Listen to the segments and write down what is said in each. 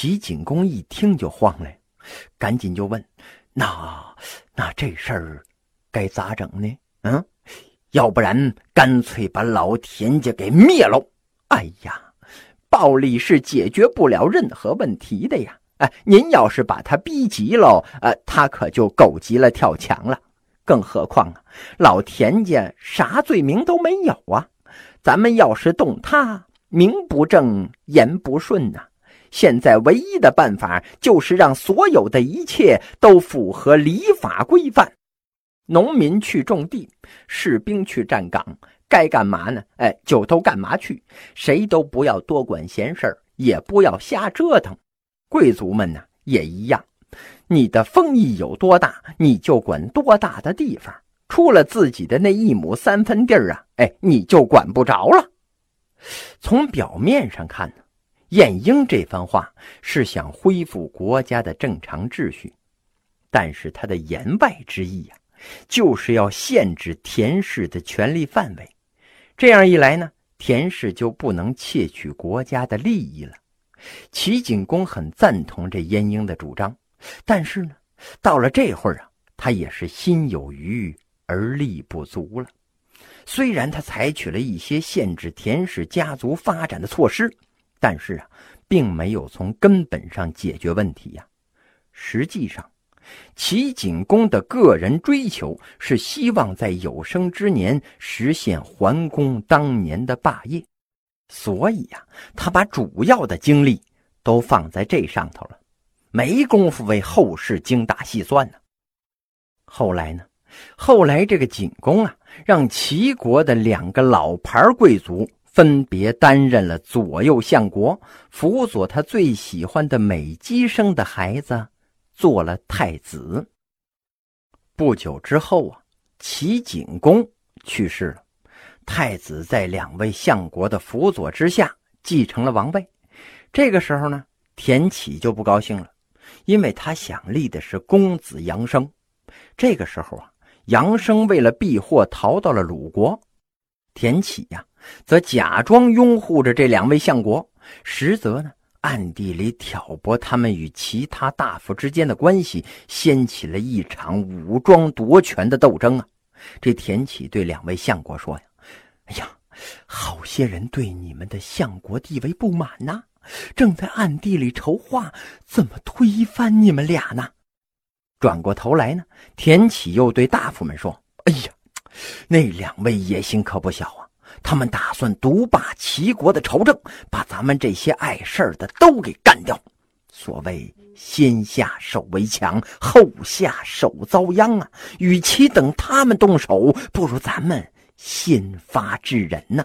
齐景公一听就慌了，赶紧就问：“那那这事儿该咋整呢？嗯，要不然干脆把老田家给灭喽？”哎呀，暴力是解决不了任何问题的呀！哎，您要是把他逼急了，呃，他可就狗急了跳墙了。更何况啊，老田家啥罪名都没有啊！咱们要是动他，名不正言不顺呐。现在唯一的办法就是让所有的一切都符合礼法规范，农民去种地，士兵去站岗，该干嘛呢？哎，就都干嘛去，谁都不要多管闲事也不要瞎折腾。贵族们呢也一样，你的封邑有多大，你就管多大的地方，出了自己的那一亩三分地儿啊，哎，你就管不着了。从表面上看呢。晏婴这番话是想恢复国家的正常秩序，但是他的言外之意呀，就是要限制田氏的权力范围。这样一来呢，田氏就不能窃取国家的利益了。齐景公很赞同这晏婴的主张，但是呢，到了这会儿啊，他也是心有余而力不足了。虽然他采取了一些限制田氏家族发展的措施。但是啊，并没有从根本上解决问题呀。实际上，齐景公的个人追求是希望在有生之年实现桓公当年的霸业，所以呀，他把主要的精力都放在这上头了，没工夫为后世精打细算呢。后来呢，后来这个景公啊，让齐国的两个老牌贵族。分别担任了左右相国，辅佐他最喜欢的美姬生的孩子，做了太子。不久之后啊，齐景公去世了，太子在两位相国的辅佐之下继承了王位。这个时候呢，田启就不高兴了，因为他想立的是公子杨生。这个时候啊，杨生为了避祸逃到了鲁国，田启呀。则假装拥护着这两位相国，实则呢，暗地里挑拨他们与其他大夫之间的关系，掀起了一场武装夺权的斗争啊！这田启对两位相国说：“呀，哎呀，好些人对你们的相国地位不满呐，正在暗地里筹划怎么推翻你们俩呢。”转过头来呢，田启又对大夫们说：“哎呀，那两位野心可不小啊！”他们打算独霸齐国的朝政，把咱们这些碍事儿的都给干掉。所谓先下手为强，后下手遭殃啊！与其等他们动手，不如咱们先发制人呢。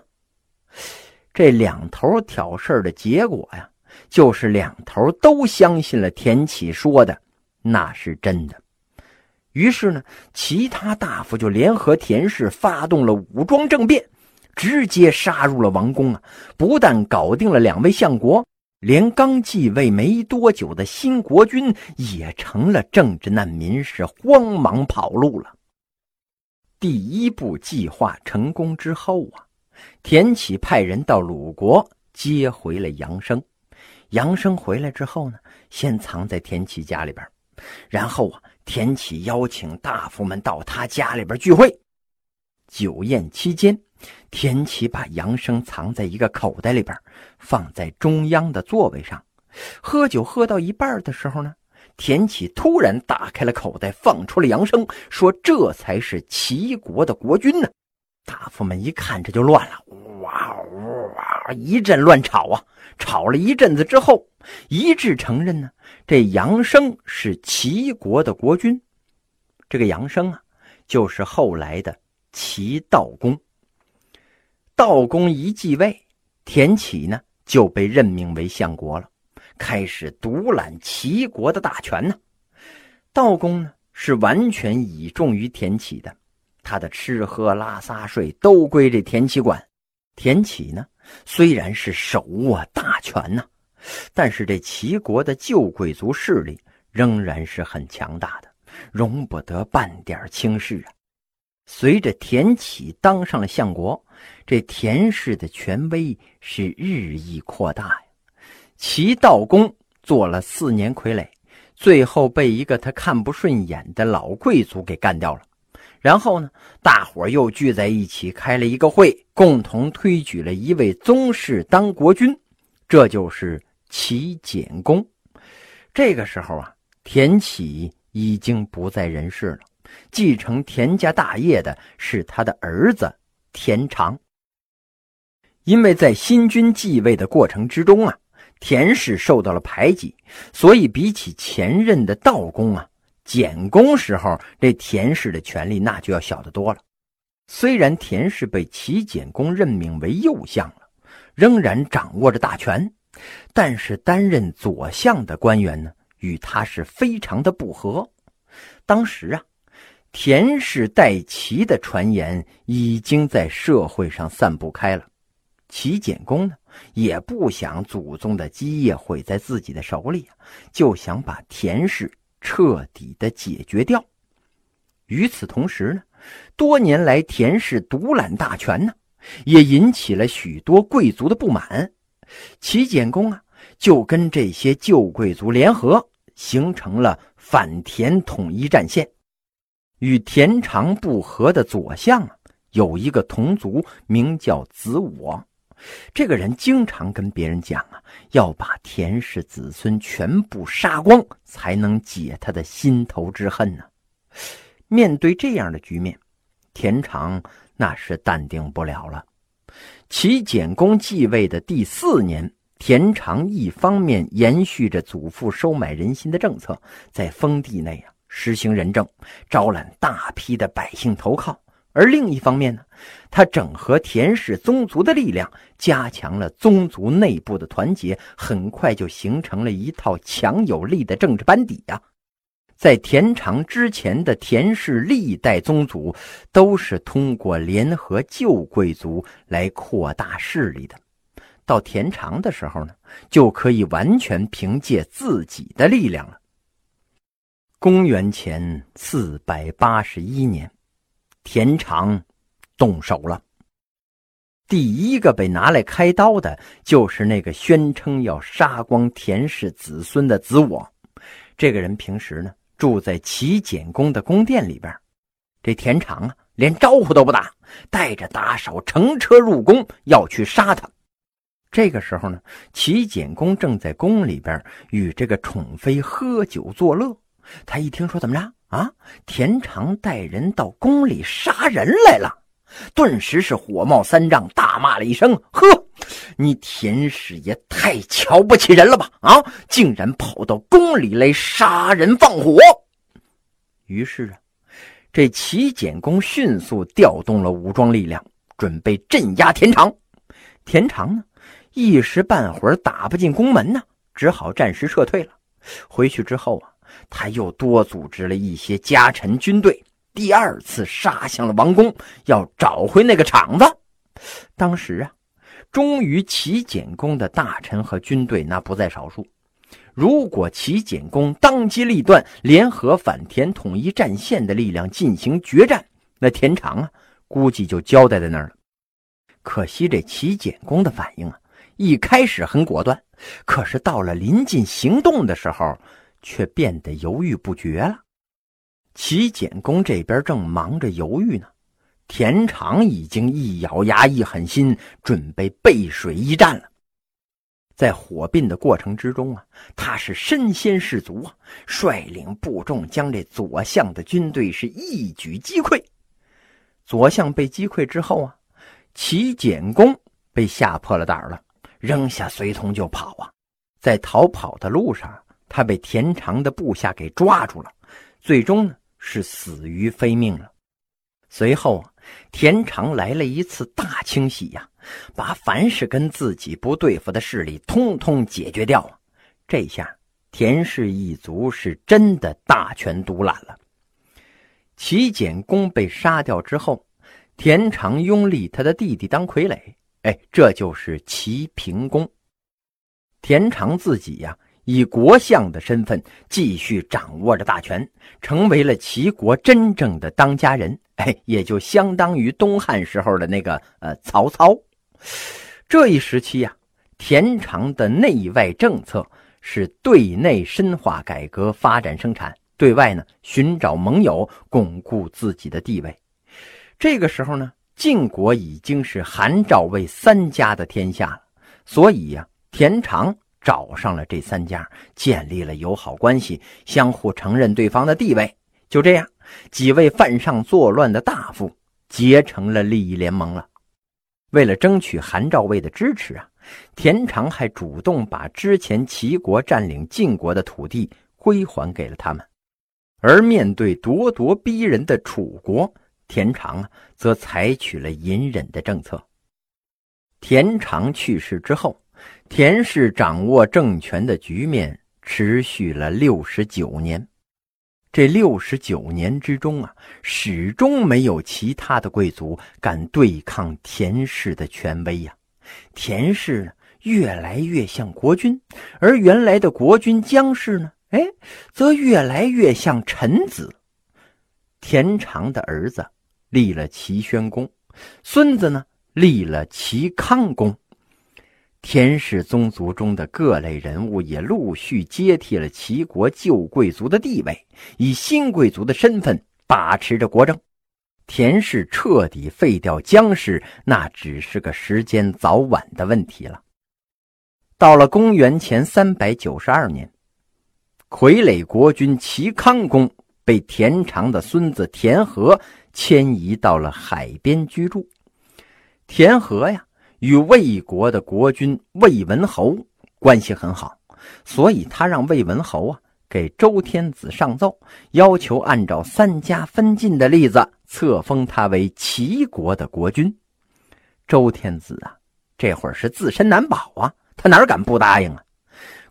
这两头挑事的结果呀，就是两头都相信了田启说的那是真的。于是呢，其他大夫就联合田氏发动了武装政变。直接杀入了王宫啊！不但搞定了两位相国，连刚继位没多久的新国君也成了政治难民，是慌忙跑路了。第一步计划成功之后啊，田启派人到鲁国接回了杨生。杨生回来之后呢，先藏在田启家里边，然后啊，田启邀请大夫们到他家里边聚会。酒宴期间。田启把杨生藏在一个口袋里边，放在中央的座位上。喝酒喝到一半的时候呢，田启突然打开了口袋，放出了杨生，说：“这才是齐国的国君呢！”大夫们一看，这就乱了，哇哇一阵乱吵啊！吵了一阵子之后，一致承认呢，这杨生是齐国的国君。这个杨生啊，就是后来的齐悼公。道公一继位，田启呢就被任命为相国了，开始独揽齐国的大权呢。道公呢是完全倚重于田启的，他的吃喝拉撒睡都归这田启管。田启呢虽然是手握大权呢，但是这齐国的旧贵族势力仍然是很强大的，容不得半点轻视啊。随着田启当上了相国，这田氏的权威是日益扩大呀。齐悼公做了四年傀儡，最后被一个他看不顺眼的老贵族给干掉了。然后呢，大伙又聚在一起开了一个会，共同推举了一位宗室当国君，这就是齐简公。这个时候啊，田启已经不在人世了，继承田家大业的是他的儿子田常。因为在新君继位的过程之中啊，田氏受到了排挤，所以比起前任的道公啊，简公时候这田氏的权力那就要小得多了。虽然田氏被齐简公任命为右相了，仍然掌握着大权，但是担任左相的官员呢，与他是非常的不和。当时啊，田氏代齐的传言已经在社会上散布开了。齐简公呢，也不想祖宗的基业毁在自己的手里就想把田氏彻底的解决掉。与此同时呢，多年来田氏独揽大权呢，也引起了许多贵族的不满。齐简公啊，就跟这些旧贵族联合，形成了反田统一战线。与田常不和的左相啊，有一个同族，名叫子我。这个人经常跟别人讲啊，要把田氏子孙全部杀光，才能解他的心头之恨呢。面对这样的局面，田常那是淡定不了了。齐简公继位的第四年，田常一方面延续着祖父收买人心的政策，在封地内啊实行仁政，招揽大批的百姓投靠。而另一方面呢，他整合田氏宗族的力量，加强了宗族内部的团结，很快就形成了一套强有力的政治班底呀。在田常之前的田氏历代宗族都是通过联合旧贵族来扩大势力的，到田常的时候呢，就可以完全凭借自己的力量了。公元前四百八十一年。田常动手了。第一个被拿来开刀的，就是那个宣称要杀光田氏子孙的子我。这个人平时呢，住在齐简公的宫殿里边。这田常啊，连招呼都不打，带着打手乘车入宫，要去杀他。这个时候呢，齐简公正在宫里边与这个宠妃喝酒作乐。他一听说怎么着？啊！田常带人到宫里杀人来了，顿时是火冒三丈，大骂了一声：“呵，你田氏也太瞧不起人了吧！啊，竟然跑到宫里来杀人放火！”于是啊，这齐简公迅速调动了武装力量，准备镇压田常。田常呢，一时半会儿打不进宫门呢，只好暂时撤退了。回去之后啊。他又多组织了一些家臣军队，第二次杀向了王宫，要找回那个场子。当时啊，忠于齐简公的大臣和军队那不在少数。如果齐简公当机立断，联合反田统一战线的力量进行决战，那田常啊，估计就交代在那儿了。可惜这齐简公的反应啊，一开始很果断，可是到了临近行动的时候。却变得犹豫不决了。齐简公这边正忙着犹豫呢，田常已经一咬牙一狠心，准备背水一战了。在火并的过程之中啊，他是身先士卒啊，率领部众将这左相的军队是一举击溃。左相被击溃之后啊，齐简公被吓破了胆了，扔下随从就跑啊，在逃跑的路上。他被田常的部下给抓住了，最终呢是死于非命了。随后啊，田常来了一次大清洗呀，把凡是跟自己不对付的势力通通解决掉啊。这下田氏一族是真的大权独揽了。齐简公被杀掉之后，田常拥立他的弟弟当傀儡，哎，这就是齐平公。田常自己呀。以国相的身份继续掌握着大权，成为了齐国真正的当家人。哎，也就相当于东汉时候的那个呃曹操。这一时期呀，田常的内外政策是对内深化改革发展生产，对外呢寻找盟友，巩固自己的地位。这个时候呢，晋国已经是韩赵魏三家的天下了，所以呀，田常找上了这三家，建立了友好关系，相互承认对方的地位。就这样，几位犯上作乱的大夫结成了利益联盟了。为了争取韩赵魏的支持啊，田常还主动把之前齐国占领晋国的土地归还给了他们。而面对咄咄逼人的楚国，田常啊，则采取了隐忍的政策。田常去世之后，田氏掌握政权的局面持续了六十九年。这六十九年之中啊，始终没有其他的贵族敢对抗田氏的权威呀。田氏呢，越来越像国君，而原来的国君姜氏呢，哎，则越来越像臣子。田常的儿子立了齐宣公，孙子呢立了齐康公。田氏宗族中的各类人物也陆续接替了齐国旧贵族的地位，以新贵族的身份把持着国政。田氏彻底废掉姜氏，那只是个时间早晚的问题了。到了公元前三百九十二年，傀儡国君齐康公被田常的孙子田和迁移到了海边居住。田和呀。与魏国的国君魏文侯关系很好，所以他让魏文侯啊给周天子上奏，要求按照三家分晋的例子册封他为齐国的国君。周天子啊，这会儿是自身难保啊，他哪敢不答应啊？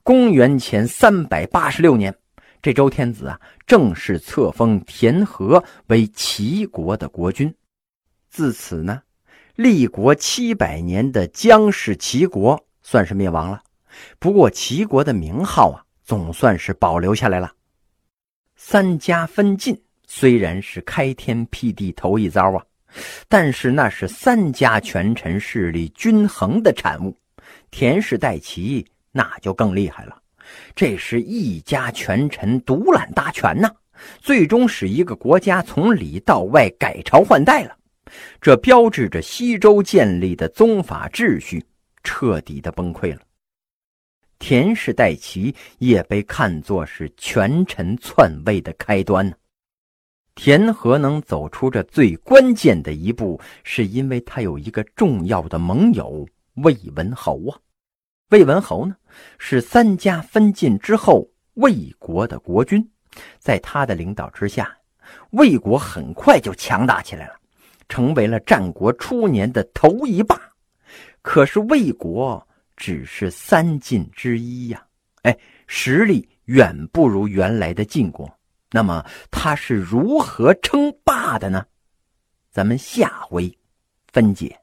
公元前三百八十六年，这周天子啊正式册封田和为齐国的国君。自此呢。立国七百年的姜氏齐国算是灭亡了，不过齐国的名号啊，总算是保留下来了。三家分晋虽然是开天辟地头一遭啊，但是那是三家权臣势力均衡的产物。田氏代齐那就更厉害了，这是一家权臣独揽大权呐，最终使一个国家从里到外改朝换代了。这标志着西周建立的宗法秩序彻底的崩溃了。田氏代齐也被看作是权臣篡位的开端呢。田和能走出这最关键的一步，是因为他有一个重要的盟友魏文侯啊。魏文侯呢，是三家分晋之后魏国的国君，在他的领导之下，魏国很快就强大起来了。成为了战国初年的头一霸，可是魏国只是三晋之一呀，哎，实力远不如原来的晋国。那么他是如何称霸的呢？咱们下回分解。